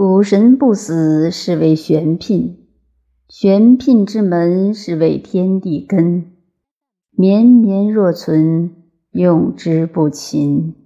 古神不死，是为玄牝；玄牝之门，是为天地根。绵绵若存，用之不勤。